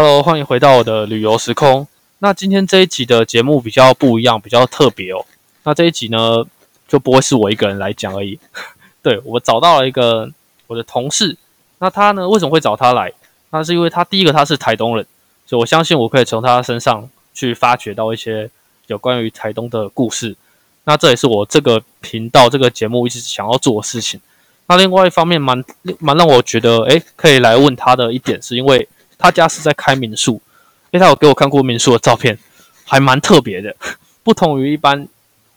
Hello，欢迎回到我的旅游时空。那今天这一集的节目比较不一样，比较特别哦。那这一集呢，就不会是我一个人来讲而已。对我找到了一个我的同事，那他呢为什么会找他来？那是因为他第一个他是台东人，所以我相信我可以从他身上去发掘到一些有关于台东的故事。那这也是我这个频道这个节目一直想要做的事情。那另外一方面，蛮蛮让我觉得，诶，可以来问他的一点，是因为。他家是在开民宿，因为他有给我看过民宿的照片，还蛮特别的，不同于一般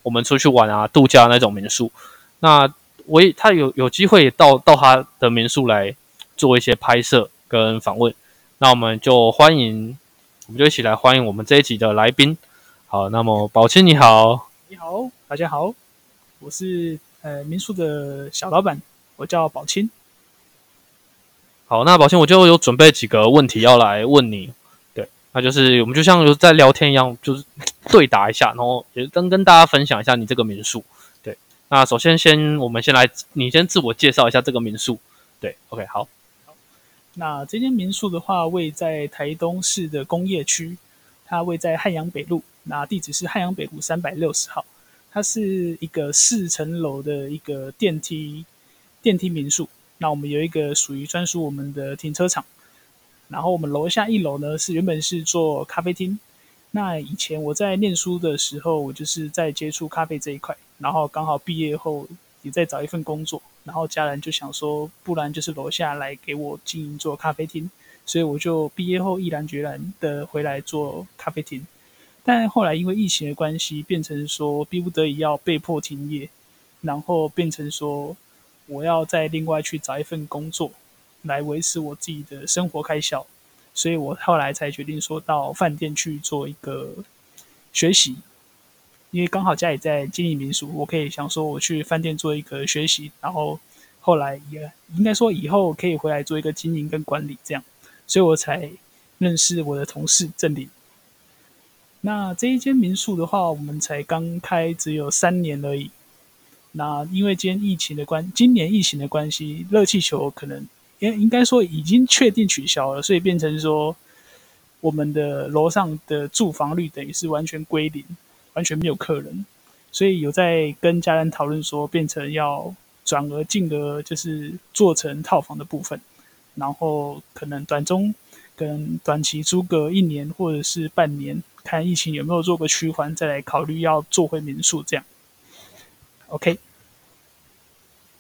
我们出去玩啊度假那种民宿。那我也他有有机会到到他的民宿来做一些拍摄跟访问，那我们就欢迎，我们就一起来欢迎我们这一集的来宾。好，那么宝清你好，你好，大家好，我是呃民宿的小老板，我叫宝清。好，那宝清我就有准备几个问题要来问你，对，那就是我们就像有在聊天一样，就是对答一下，然后也跟跟大家分享一下你这个民宿，对。那首先先我们先来，你先自我介绍一下这个民宿，对，OK，好。好，那这间民宿的话，位在台东市的工业区，它位在汉阳北路，那地址是汉阳北路三百六十号，它是一个四层楼的一个电梯电梯民宿。那我们有一个属于专属我们的停车场，然后我们楼下一楼呢是原本是做咖啡厅。那以前我在念书的时候，我就是在接触咖啡这一块，然后刚好毕业后也在找一份工作，然后家人就想说，不然就是楼下来给我经营做咖啡厅，所以我就毕业后毅然决然的回来做咖啡厅。但后来因为疫情的关系，变成说逼不得已要被迫停业，然后变成说。我要再另外去找一份工作，来维持我自己的生活开销，所以我后来才决定说到饭店去做一个学习，因为刚好家里在经营民宿，我可以想说我去饭店做一个学习，然后后来也应该说以后可以回来做一个经营跟管理这样，所以我才认识我的同事郑林。那这一间民宿的话，我们才刚开只有三年而已。那因为今天疫情的关，今年疫情的关系，热气球可能应应该说已经确定取消了，所以变成说我们的楼上的住房率等于是完全归零，完全没有客人，所以有在跟家人讨论说，变成要转而进而就是做成套房的部分，然后可能短中跟短期租个一年或者是半年，看疫情有没有做个趋缓，再来考虑要做回民宿这样。OK，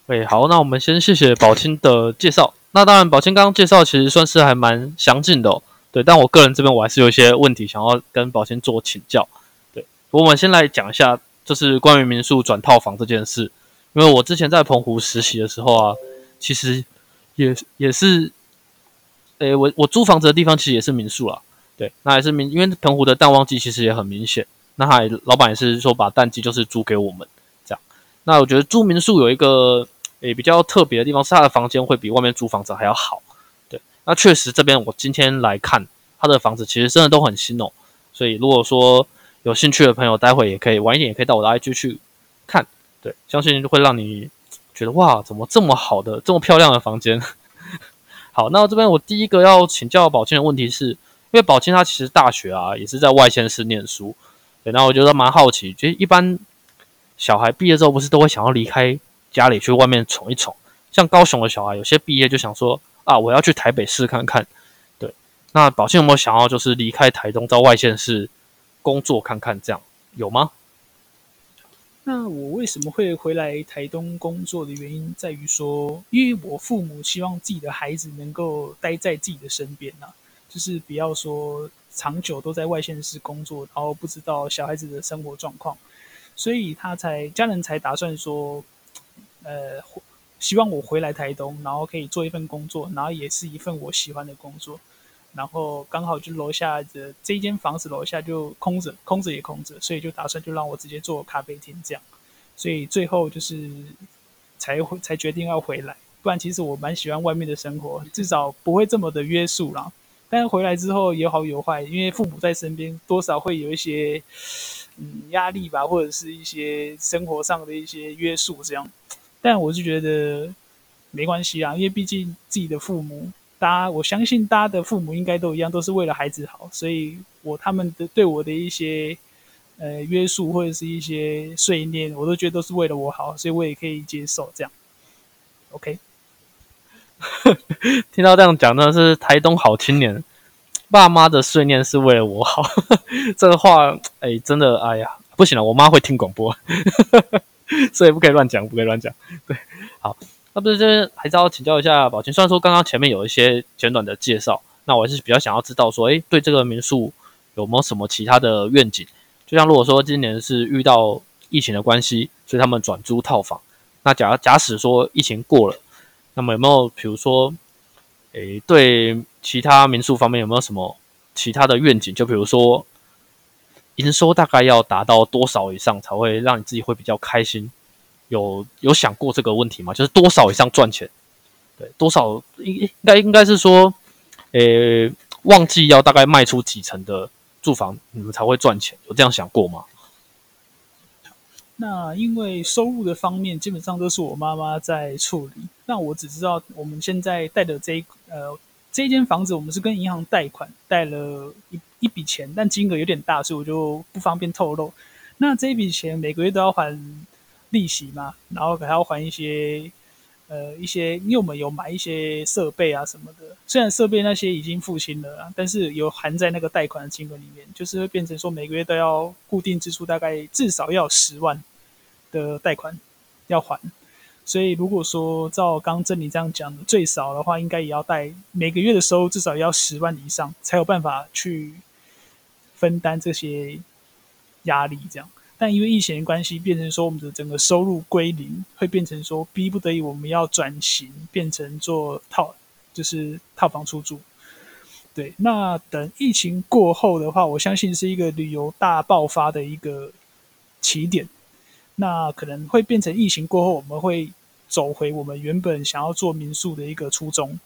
对，好，那我们先谢谢宝清的介绍。那当然，宝清刚刚介绍其实算是还蛮详尽的，哦。对。但我个人这边我还是有一些问题想要跟宝清做请教。对，我们先来讲一下，就是关于民宿转套房这件事。因为我之前在澎湖实习的时候啊，其实也也是，诶，我我租房子的地方其实也是民宿啦。对，那也是民，因为澎湖的淡旺季其实也很明显。那还老板也是说把淡季就是租给我们。那我觉得住民宿有一个诶比较特别的地方，是它的房间会比外面租房子还要好。对，那确实这边我今天来看他的房子，其实真的都很新哦。所以如果说有兴趣的朋友，待会也可以晚一点也可以到我的 IG 去看。对，相信就会让你觉得哇，怎么这么好的、这么漂亮的房间？好，那这边我第一个要请教宝清的问题是，因为宝清他其实大学啊也是在外县市念书。对，那我觉得蛮好奇，其实一般。小孩毕业之后不是都会想要离开家里去外面闯一闯？像高雄的小孩，有些毕业就想说啊，我要去台北市看看。对，那宝庆有没有想要就是离开台东到外县市工作看看？这样有吗？那我为什么会回来台东工作的原因，在于说，因为我父母希望自己的孩子能够待在自己的身边呐，就是不要说长久都在外县市工作，然后不知道小孩子的生活状况。所以他才家人才打算说，呃，希望我回来台东，然后可以做一份工作，然后也是一份我喜欢的工作，然后刚好就楼下的这一间房子楼下就空着，空着也空着，所以就打算就让我直接做咖啡厅这样，所以最后就是才才决定要回来，不然其实我蛮喜欢外面的生活，至少不会这么的约束啦。但是回来之后有好有坏，因为父母在身边，多少会有一些。嗯，压力吧，或者是一些生活上的一些约束这样，但我就觉得没关系啊，因为毕竟自己的父母大家我相信大家的父母应该都一样，都是为了孩子好，所以我他们的对我的一些呃约束或者是一些碎念，我都觉得都是为了我好，所以我也可以接受这样。OK，听到这样讲，那是台东好青年，爸妈的碎念是为了我好，这个话哎，真的哎呀，不行了，我妈会听广播，所以不可以乱讲，不可以乱讲。对，好。那不是这边还是要请教一下宝琴。虽然说刚刚前面有一些简短的介绍，那我还是比较想要知道说，哎，对这个民宿有没有什么其他的愿景？就像如果说今年是遇到疫情的关系，所以他们转租套房，那假假使说疫情过了，那么有没有比如说，诶，对其他民宿方面有没有什么其他的愿景？就比如说，营收大概要达到多少以上才会让你自己会比较开心？有有想过这个问题吗？就是多少以上赚钱？对，多少应应该应该是说，诶，旺季要大概卖出几成的住房，你们才会赚钱？有这样想过吗？那因为收入的方面，基本上都是我妈妈在处理。那我只知道我们现在贷的这一呃这间房子，我们是跟银行贷款贷了一一笔钱，但金额有点大，所以我就不方便透露。那这一笔钱每个月都要还。利息嘛，然后还要还一些，呃，一些，因为我们有买一些设备啊什么的。虽然设备那些已经付清了啊，但是有含在那个贷款的金额里面，就是会变成说每个月都要固定支出，大概至少要十万的贷款要还。所以如果说照刚正你这样讲的，最少的话应该也要贷每个月的收入至少要十万以上，才有办法去分担这些压力，这样。但因为疫情的关系，变成说我们的整个收入归零，会变成说逼不得已我们要转型，变成做套，就是套房出租。对，那等疫情过后的话，我相信是一个旅游大爆发的一个起点。那可能会变成疫情过后，我们会走回我们原本想要做民宿的一个初衷。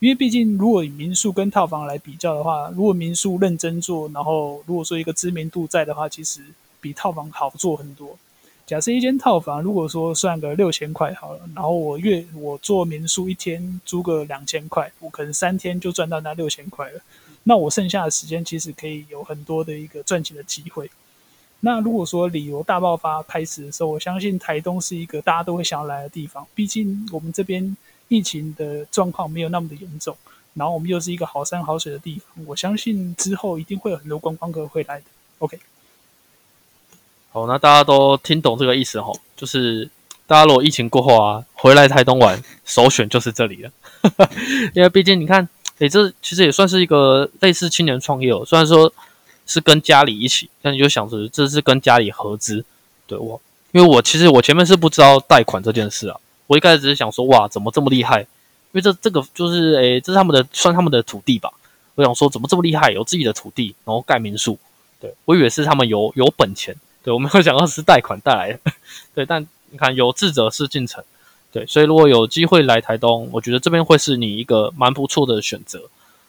因为毕竟，如果以民宿跟套房来比较的话，如果民宿认真做，然后如果说一个知名度在的话，其实。比套房好做很多。假设一间套房，如果说算个六千块好了，然后我月我做民宿一天租个两千块，我可能三天就赚到那六千块了。那我剩下的时间其实可以有很多的一个赚钱的机会。那如果说旅游大爆发开始的时候，我相信台东是一个大家都会想要来的地方。毕竟我们这边疫情的状况没有那么的严重，然后我们又是一个好山好水的地方，我相信之后一定会有很多观光客会来的。OK。好，那大家都听懂这个意思吼，就是大家如果疫情过后啊，回来台东玩，首选就是这里了。因为毕竟你看，诶，这其实也算是一个类似青年创业哦。虽然说是跟家里一起，但你就想着这是跟家里合资，对我，因为我其实我前面是不知道贷款这件事啊，我一开始只是想说，哇，怎么这么厉害？因为这这个就是诶，这是他们的算他们的土地吧。我想说，怎么这么厉害，有自己的土地，然后盖民宿？对我以为是他们有有本钱。对，我们会想到是贷款带来的，对，但你看有志者事竟成，对，所以如果有机会来台东，我觉得这边会是你一个蛮不错的选择。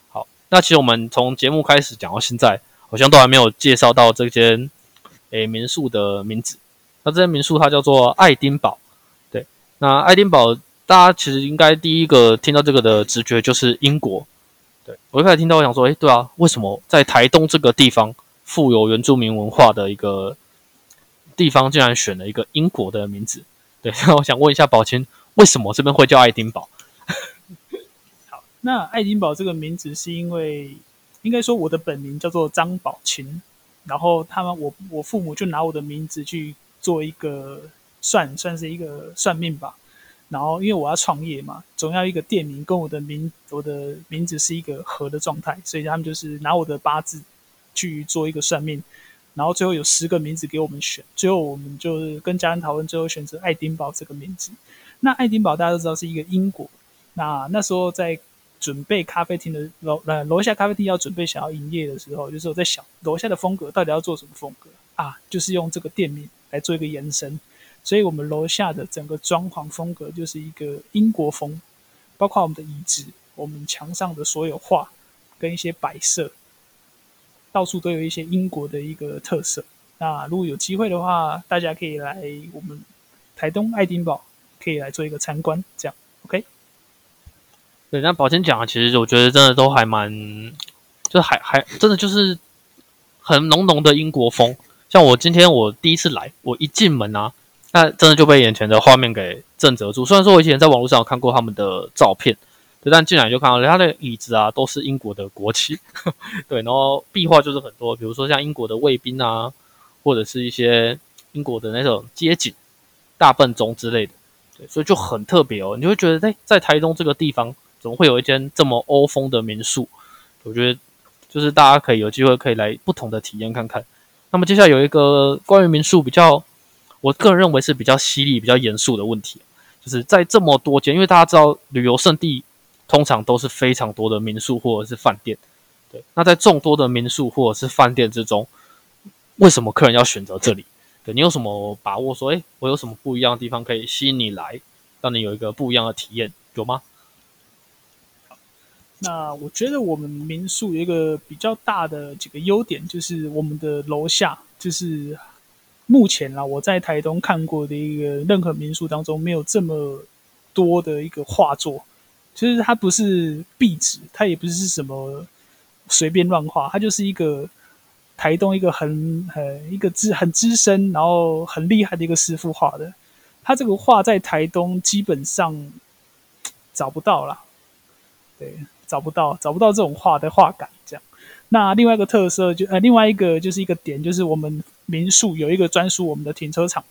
好，那其实我们从节目开始讲到现在，好像都还没有介绍到这间诶民宿的名字。那这间民宿它叫做爱丁堡，对，那爱丁堡大家其实应该第一个听到这个的直觉就是英国，对我一开始听到我想说，诶，对啊，为什么在台东这个地方富有原住民文化的一个？地方竟然选了一个英国的名字，对，那我想问一下宝清，为什么这边会叫爱丁堡？好，那爱丁堡这个名字是因为，应该说我的本名叫做张宝琴，然后他们我我父母就拿我的名字去做一个算算是一个算命吧，然后因为我要创业嘛，总要一个店名跟我的名我的名字是一个合的状态，所以他们就是拿我的八字去做一个算命。然后最后有十个名字给我们选，最后我们就是跟家人讨论，最后选择爱丁堡这个名字。那爱丁堡大家都知道是一个英国。那那时候在准备咖啡厅的楼呃楼下咖啡厅要准备想要营业的时候，就是我在想楼下的风格到底要做什么风格啊？就是用这个店名来做一个延伸。所以我们楼下的整个装潢风格就是一个英国风，包括我们的椅子、我们墙上的所有画跟一些摆设。到处都有一些英国的一个特色。那如果有机会的话，大家可以来我们台东爱丁堡，可以来做一个参观。这样对，那宝清讲的，其实我觉得真的都还蛮，就还还真的就是很浓浓的英国风。像我今天我第一次来，我一进门啊，那真的就被眼前的画面给震慑住。虽然说我以前在网络上有看过他们的照片，对，但进来就看到他的椅子啊都是英国的国旗，对，然后壁画就是很多，比如说像英国的卫兵啊，或者是一些英国的那种街景、大笨钟之类的，对，所以就很特别哦。你会觉得，在在台东这个地方。怎么会有一间这么欧风的民宿？我觉得就是大家可以有机会可以来不同的体验看看。那么接下来有一个关于民宿比较，我个人认为是比较犀利、比较严肃的问题，就是在这么多间，因为大家知道旅游胜地通常都是非常多的民宿或者是饭店，对。那在众多的民宿或者是饭店之中，为什么客人要选择这里？对你有什么把握说，诶，我有什么不一样的地方可以吸引你来，让你有一个不一样的体验，有吗？那我觉得我们民宿有一个比较大的几个优点，就是我们的楼下，就是目前啦，我在台东看过的一个任何民宿当中，没有这么多的一个画作。其实它不是壁纸，它也不是什么随便乱画，它就是一个台东一个很很一个资很资深，然后很厉害的一个师傅画的。他这个画在台东基本上找不到了，对。找不到，找不到这种画的画感，这样。那另外一个特色就呃，另外一个就是一个点，就是我们民宿有一个专属我们的停车场。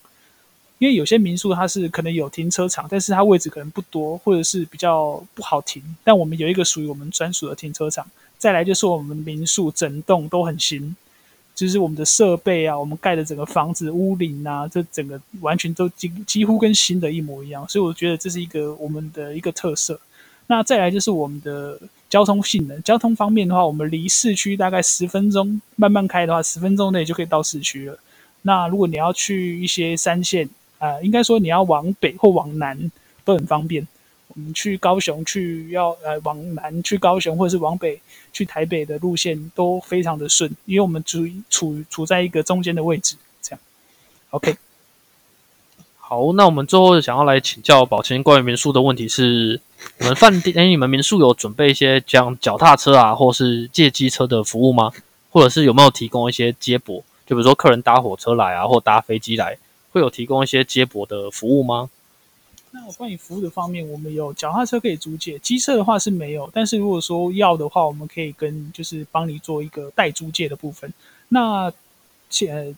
因为有些民宿它是可能有停车场，但是它位置可能不多，或者是比较不好停。但我们有一个属于我们专属的停车场。再来就是我们民宿整栋都很新，就是我们的设备啊，我们盖的整个房子屋顶啊，这整个完全都几几乎跟新的一模一样。所以我觉得这是一个我们的一个特色。那再来就是我们的交通性能，交通方面的话，我们离市区大概十分钟，慢慢开的话，十分钟内就可以到市区了。那如果你要去一些三线，呃，应该说你要往北或往南都很方便。我们去高雄去要呃往南去高雄，或者是往北去台北的路线都非常的顺，因为我们处处处在一个中间的位置，这样。OK。好，那我们最后想要来请教宝清关于民宿的问题是：我们饭店，哎，你们民宿有准备一些像脚踏车啊，或是借机车的服务吗？或者是有没有提供一些接驳？就比如说客人搭火车来啊，或搭飞机来，会有提供一些接驳的服务吗？那关于服务的方面，我们有脚踏车可以租借，机车的话是没有。但是如果说要的话，我们可以跟就是帮你做一个代租借的部分。那且。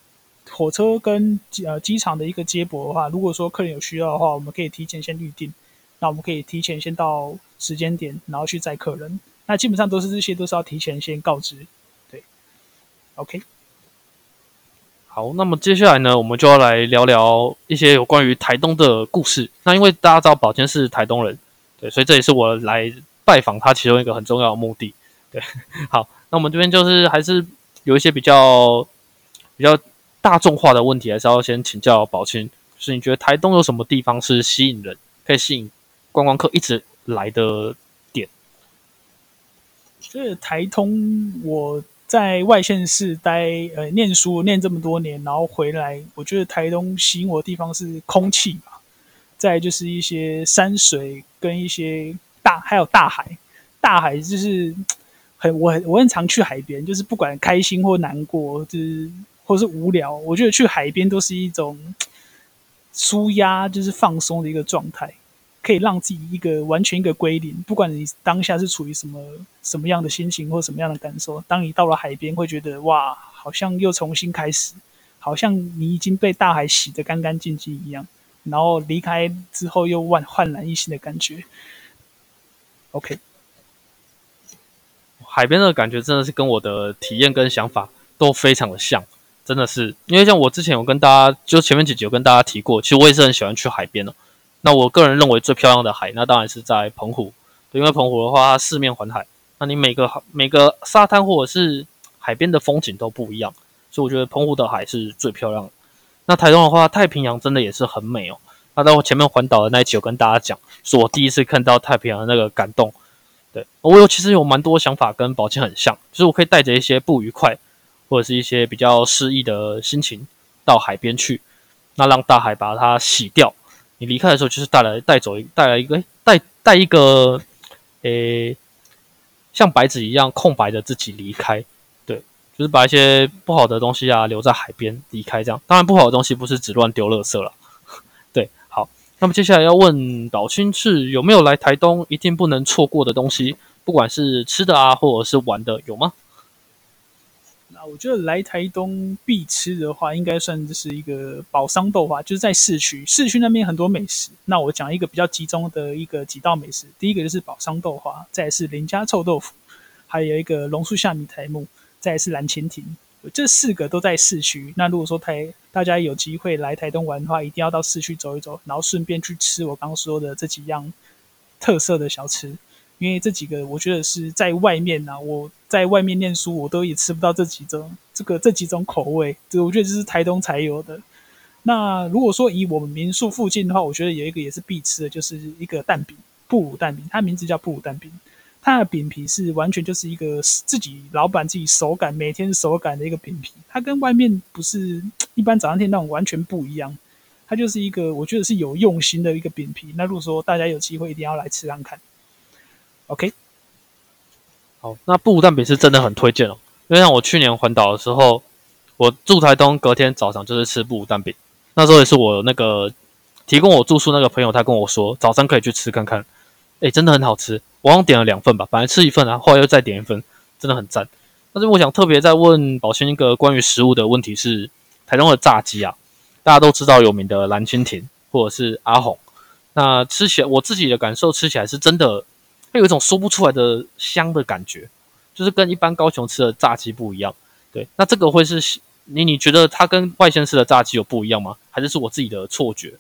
火车跟呃机场的一个接驳的话，如果说客人有需要的话，我们可以提前先预定。那我们可以提前先到时间点，然后去载客人。那基本上都是这些，都是要提前先告知。对，OK。好，那么接下来呢，我们就要来聊聊一些有关于台东的故事。那因为大家知道宝坚是台东人，对，所以这也是我来拜访他其中一个很重要的目的。对，好，那我们这边就是还是有一些比较比较。大众化的问题还是要先请教宝清，就是你觉得台东有什么地方是吸引人，可以吸引观光客一直来的点？就是台东，我在外县市待呃念书念这么多年，然后回来，我觉得台东吸引我的地方是空气吧，再就是一些山水跟一些大还有大海，大海就是很我很我很常去海边，就是不管开心或难过，就是。或是无聊，我觉得去海边都是一种舒压，就是放松的一个状态，可以让自己一个完全一个归零。不管你当下是处于什么什么样的心情或什么样的感受，当你到了海边，会觉得哇，好像又重新开始，好像你已经被大海洗得干干净净一样。然后离开之后又焕焕然一新的感觉。OK，海边的感觉真的是跟我的体验跟想法都非常的像。真的是，因为像我之前有跟大家，就前面几集有跟大家提过，其实我也是很喜欢去海边的。那我个人认为最漂亮的海，那当然是在澎湖。因为澎湖的话，它四面环海，那你每个每个沙滩或者是海边的风景都不一样，所以我觉得澎湖的海是最漂亮的。那台东的话，太平洋真的也是很美哦。那在我前面环岛的那一期，有跟大家讲，是我第一次看到太平洋的那个感动。对我有其实有蛮多想法跟宝清很像，就是我可以带着一些不愉快。或者是一些比较失意的心情，到海边去，那让大海把它洗掉。你离开的时候，就是带来带走带来一个带带一个诶，像白纸一样空白的自己离开。对，就是把一些不好的东西啊留在海边离开这样。当然，不好的东西不是只乱丢垃圾了。对，好，那么接下来要问岛青是有没有来台东一定不能错过的东西，不管是吃的啊，或者是玩的，有吗？那我觉得来台东必吃的话，应该算是一个宝商豆花，就是在市区，市区那边很多美食。那我讲一个比较集中的一个几道美食，第一个就是宝商豆花，再是林家臭豆腐，还有一个榕树下米台木，再是蓝蜻蜓，这四个都在市区。那如果说台大家有机会来台东玩的话，一定要到市区走一走，然后顺便去吃我刚刚说的这几样特色的小吃。因为这几个，我觉得是在外面呐，我在外面念书，我都也吃不到这几种这个这几种口味，这我觉得这是台东才有的。那如果说以我们民宿附近的话，我觉得有一个也是必吃的，就是一个蛋饼，布鲁蛋饼，它名字叫布鲁蛋饼，它的饼皮是完全就是一个自己老板自己手感，每天手感的一个饼皮，它跟外面不是一般早餐店那种完全不一样，它就是一个我觉得是有用心的一个饼皮。那如果说大家有机会，一定要来吃看看。OK，好，那布谷蛋饼是真的很推荐哦。因为像我去年环岛的时候，我住台东，隔天早上就是吃布谷蛋饼。那时候也是我那个提供我住宿那个朋友，他跟我说早上可以去吃看看。哎，真的很好吃。我刚点了两份吧，本来吃一份啊，后来又再点一份，真的很赞。但是我想特别再问宝清一个关于食物的问题是，台东的炸鸡啊，大家都知道有名的蓝蜻蜓或者是阿红，那吃起来我自己的感受，吃起来是真的。它有一种说不出来的香的感觉，就是跟一般高雄吃的炸鸡不一样。对，那这个会是你你觉得它跟外县市的炸鸡有不一样吗？还是是我自己的错觉？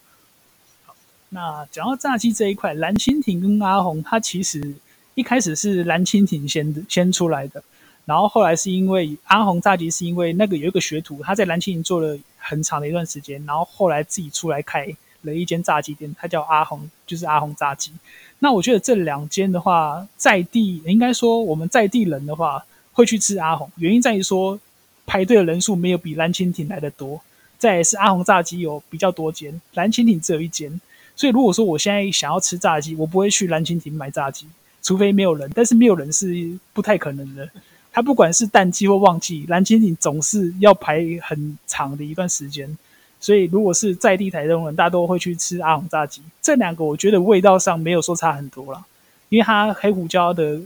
那讲到炸鸡这一块，蓝蜻蜓跟阿红，它其实一开始是蓝蜻蜓先先出来的，然后后来是因为阿红炸鸡是因为那个有一个学徒他在蓝蜻蜓做了很长的一段时间，然后后来自己出来开了一间炸鸡店，它叫阿红，就是阿红炸鸡。那我觉得这两间的话，在地应该说我们在地人的话会去吃阿红，原因在于说排队的人数没有比蓝蜻蜓来的多。再也是阿红炸鸡有比较多间，蓝蜻蜓只有一间。所以如果说我现在想要吃炸鸡，我不会去蓝蜻蜓买炸鸡，除非没有人。但是没有人是不太可能的。它不管是淡季或旺季，蓝蜻蜓总是要排很长的一段时间。所以，如果是在地台东人，大多会去吃阿红炸鸡。这两个我觉得味道上没有说差很多啦，因为它黑胡椒的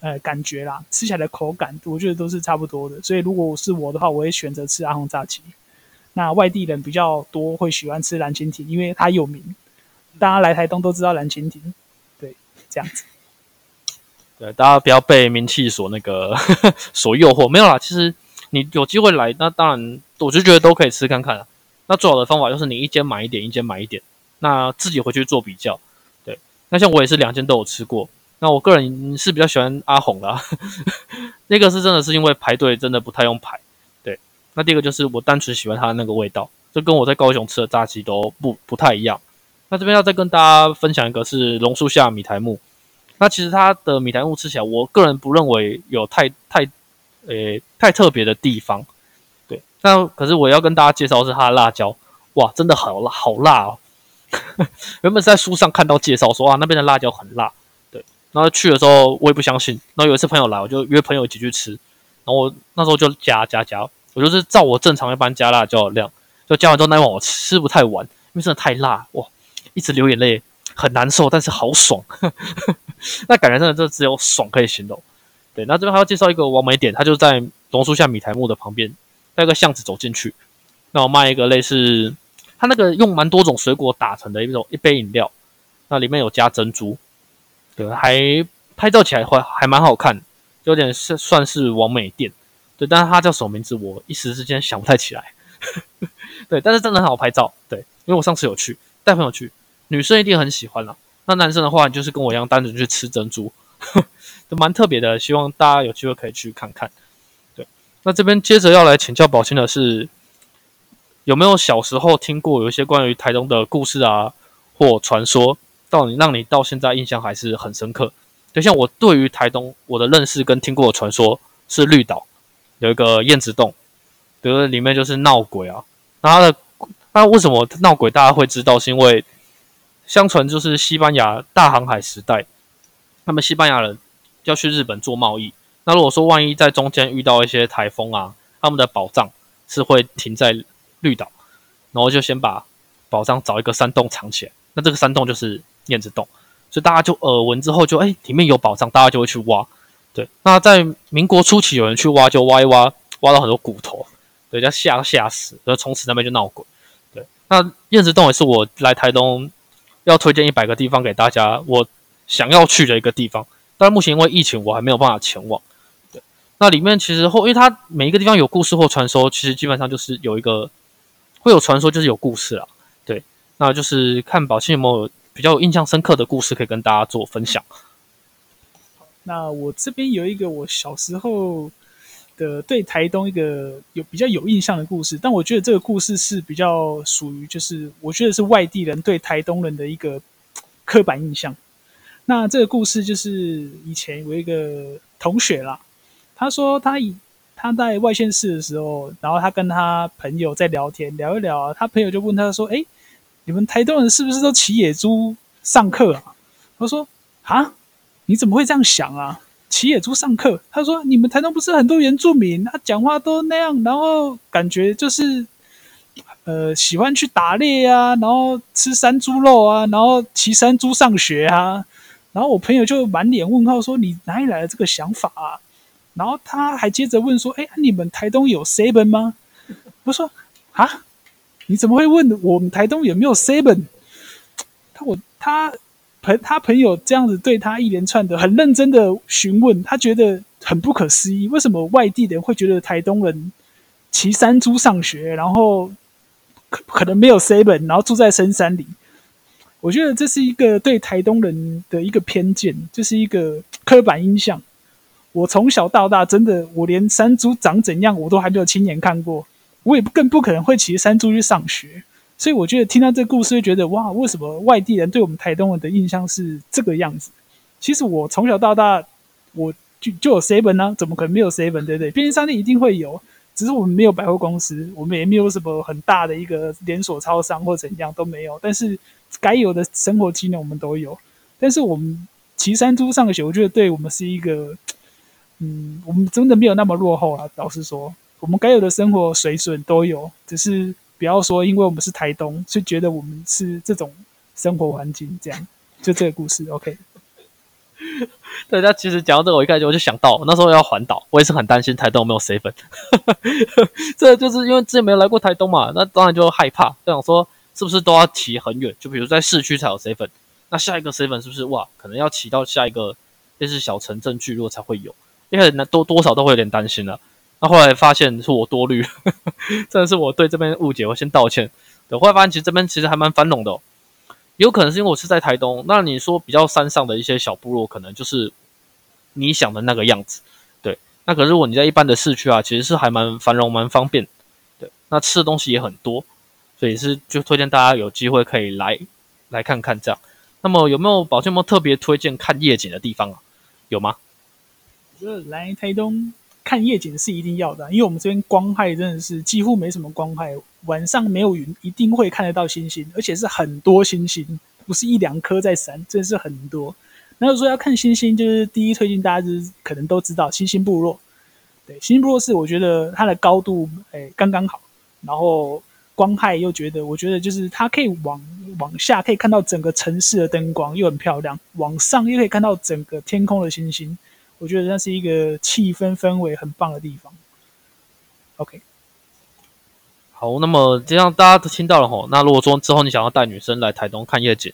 呃感觉啦，吃起来的口感，我觉得都是差不多的。所以，如果是我的话，我会选择吃阿红炸鸡。那外地人比较多会喜欢吃蓝蜻蜓，因为它有名，大家来台东都知道蓝蜻蜓。对，这样子。对，大家不要被名气所那个 所诱惑。没有啦，其实你有机会来，那当然我就觉得都可以吃看看。那最好的方法就是你一间买一点，一间买一点，那自己回去做比较。对，那像我也是两间都有吃过。那我个人是比较喜欢阿红啦，那个是真的是因为排队真的不太用排。对，那第二个就是我单纯喜欢它的那个味道，这跟我在高雄吃的炸鸡都不不太一样。那这边要再跟大家分享一个是榕树下米台木。那其实它的米台木吃起来，我个人不认为有太太诶太特别的地方。那可是我要跟大家介绍是它的辣椒，哇，真的好辣，好辣哦！原本是在书上看到介绍说啊，那边的辣椒很辣，对。然后去的时候我也不相信，然后有一次朋友来，我就约朋友一起去吃，然后我那时候就加加加，我就是照我正常一般加辣椒的量，就加完之后那碗我吃不太完，因为真的太辣，哇，一直流眼泪，很难受，但是好爽，那感觉真的就只有爽可以形容。对，那这边还要介绍一个完美点，它就在榕树下米台木的旁边。那个巷子走进去，那我卖一个类似，它那个用蛮多种水果打成的一种一杯饮料，那里面有加珍珠，对，还拍照起来还还蛮好看，有点是算是完美店，对，但是它叫什么名字我一时之间想不太起来，对，但是真的很好拍照，对，因为我上次有去带朋友去，女生一定很喜欢啦，那男生的话就是跟我一样单纯去吃珍珠，都蛮特别的，希望大家有机会可以去看看。那这边接着要来请教宝清的是，有没有小时候听过有一些关于台东的故事啊，或传说，到你让你到现在印象还是很深刻？就像我对于台东我的认识跟听过的传说是绿岛有一个燕子洞，比如里面就是闹鬼啊。那它的那为什么闹鬼大家会知道？是因为相传就是西班牙大航海时代，他们西班牙人要去日本做贸易。那如果说万一在中间遇到一些台风啊，他们的宝藏是会停在绿岛，然后就先把宝藏找一个山洞藏起来。那这个山洞就是燕子洞，所以大家就耳闻之后就哎里面有宝藏，大家就会去挖。对，那在民国初期有人去挖，就挖一挖，挖到很多骨头，对，叫吓吓死，然后从此那边就闹鬼。对，那燕子洞也是我来台东要推荐一百个地方给大家，我想要去的一个地方。但目前因为疫情，我还没有办法前往。那里面其实后，因为它每一个地方有故事或传说，其实基本上就是有一个会有传说，就是有故事啦。对，那就是看宝庆有没有比较印象深刻的故事可以跟大家做分享。那我这边有一个我小时候的对台东一个有比较有印象的故事，但我觉得这个故事是比较属于就是我觉得是外地人对台东人的一个刻板印象。那这个故事就是以前有一个同学啦，他说他以他在外县市的时候，然后他跟他朋友在聊天聊一聊，他朋友就问他说：“哎，你们台东人是不是都骑野猪上课啊？”他说：“啊。”你怎么会这样想啊？骑野猪上课？他说：“你们台东不是很多原住民，他讲话都那样，然后感觉就是，呃，喜欢去打猎啊，然后吃山猪肉啊，然后骑山猪上学啊。”然后我朋友就满脸问号说：“你哪里来的这个想法啊？”然后他还接着问说：“哎，你们台东有 seven 吗？”我说：“啊，你怎么会问我们台东有没有 seven？” 他我他。朋他朋友这样子对他一连串的很认真的询问，他觉得很不可思议。为什么外地人会觉得台东人骑山猪上学，然后可可能没有 seven，然后住在深山里？我觉得这是一个对台东人的一个偏见，就是一个刻板印象。我从小到大，真的我连山猪长怎样我都还没有亲眼看过，我也更不可能会骑山猪去上学。所以我觉得听到这个故事，会觉得哇，为什么外地人对我们台东人的印象是这个样子？其实我从小到大，我就就有 seven 呢，怎么可能没有 seven？对不对？便利商店一定会有，只是我们没有百货公司，我们也没有什么很大的一个连锁超商或怎样都没有。但是该有的生活机能我们都有。但是我们骑山猪上学，我觉得对我们是一个，嗯，我们真的没有那么落后啊。老实说，我们该有的生活水准都有，只是。不要说，因为我们是台东，就觉得我们是这种生活环境，这样就这个故事。OK，大家其实讲到这个，我一开始我就想到，那时候要环岛，我也是很担心台东有没有水粉。这就是因为之前没有来过台东嘛，那当然就害怕，就想说是不是都要骑很远？就比如在市区才有水粉，那下一个水粉是不是哇？可能要骑到下一个类似小城镇聚落才会有，因为那多多少都会有点担心了。那后来发现是我多虑，真的是我对这边误解，我先道歉。对，后来发现其实这边其实还蛮繁荣的，有可能是因为我是在台东。那你说比较山上的一些小部落，可能就是你想的那个样子。对，那可是如果你在一般的市区啊，其实是还蛮繁荣、蛮方便。对，那吃的东西也很多，所以是就推荐大家有机会可以来来看看这样。那么有没有保健有特别推荐看夜景的地方啊？有吗？我觉得来台东。看夜景是一定要的，因为我们这边光害真的是几乎没什么光害，晚上没有云一定会看得到星星，而且是很多星星，不是一两颗在闪，真的是很多。那说要看星星，就是第一推荐大家就是可能都知道星星部落，对，星星部落是我觉得它的高度哎刚刚好，然后光害又觉得我觉得就是它可以往往下可以看到整个城市的灯光又很漂亮，往上又可以看到整个天空的星星。我觉得那是一个气氛氛围很棒的地方。OK，好，那么这样大家都听到了吼。那如果说之后你想要带女生来台东看夜景，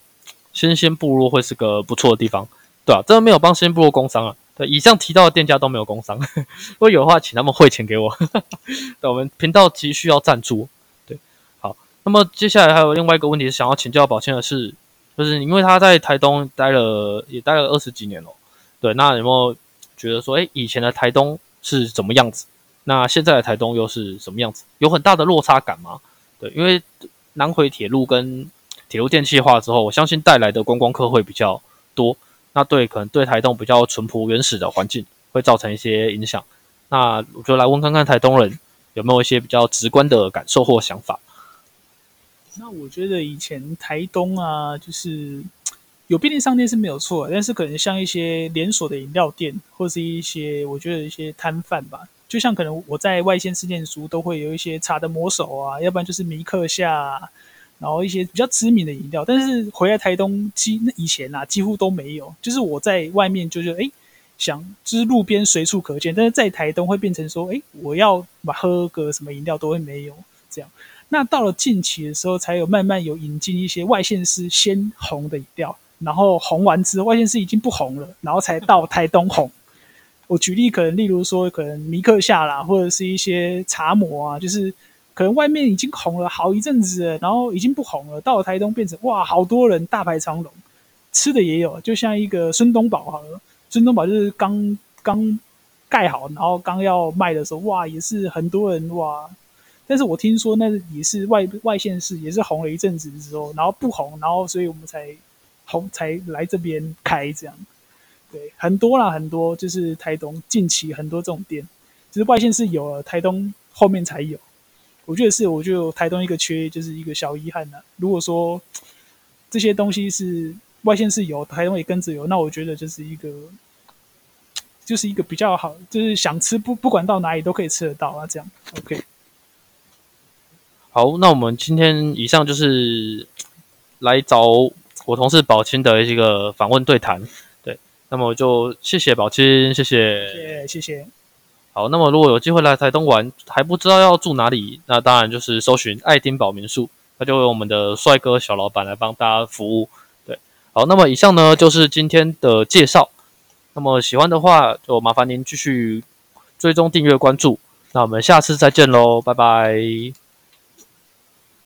新鲜部落会是个不错的地方，对啊，真的没有帮新鲜部落工商啊。对，以上提到的店家都没有工商，如果有的话，请他们汇钱给我。对，我们频道急需要赞助。对，好，那么接下来还有另外一个问题是想要请教宝谦的是，就是因为他在台东待了也待了二十几年了，对，那有没有？觉得说，哎，以前的台东是怎么样子？那现在的台东又是什么样子？有很大的落差感吗？对，因为南回铁路跟铁路电气化之后，我相信带来的观光客会比较多。那对，可能对台东比较淳朴原始的环境会造成一些影响。那我就来问看看台东人有没有一些比较直观的感受或想法。那我觉得以前台东啊，就是有便利商店是没有错，但是可能像一些连锁的饮料店，或是一些我觉得一些摊贩吧，就像可能我在外县市念书，都会有一些茶的魔手啊，要不然就是米克夏，然后一些比较知名的饮料。但是回来台东，几那以前啊，几乎都没有。就是我在外面就是哎，想就是路边随处可见，但是在台东会变成说，哎，我要把喝个什么饮料都会没有这样。那到了近期的时候，才有慢慢有引进一些外县市先红的饮料。然后红完之后，外线是已经不红了，然后才到台东红。我举例，可能例如说，可能米克夏啦，或者是一些茶魔啊，就是可能外面已经红了好一阵子了，然后已经不红了，到了台东变成哇，好多人大排长龙，吃的也有，就像一个孙东宝好了，孙东宝就是刚刚盖好，然后刚要卖的时候，哇，也是很多人哇。但是我听说那也是外外县市也是红了一阵子之后，然后不红，然后所以我们才。红才来这边开这样，对，很多啦，很多就是台东近期很多这种店，就是外线是有了，台东后面才有。我觉得是，我觉得台东一个缺就是一个小遗憾呐。如果说这些东西是外线是有，台东也跟着有，那我觉得就是一个，就是一个比较好，就是想吃不不管到哪里都可以吃得到啊，这样 OK。好，那我们今天以上就是来找。我同事宝清的一个访问对谈，对，那么我就谢谢宝清，谢谢，谢谢，谢谢。好，那么如果有机会来台东玩，还不知道要住哪里，那当然就是搜寻爱丁堡民宿，那就由我们的帅哥小老板来帮大家服务。对，好，那么以上呢就是今天的介绍。那么喜欢的话，就麻烦您继续追踪、订阅、关注。那我们下次再见喽，拜拜。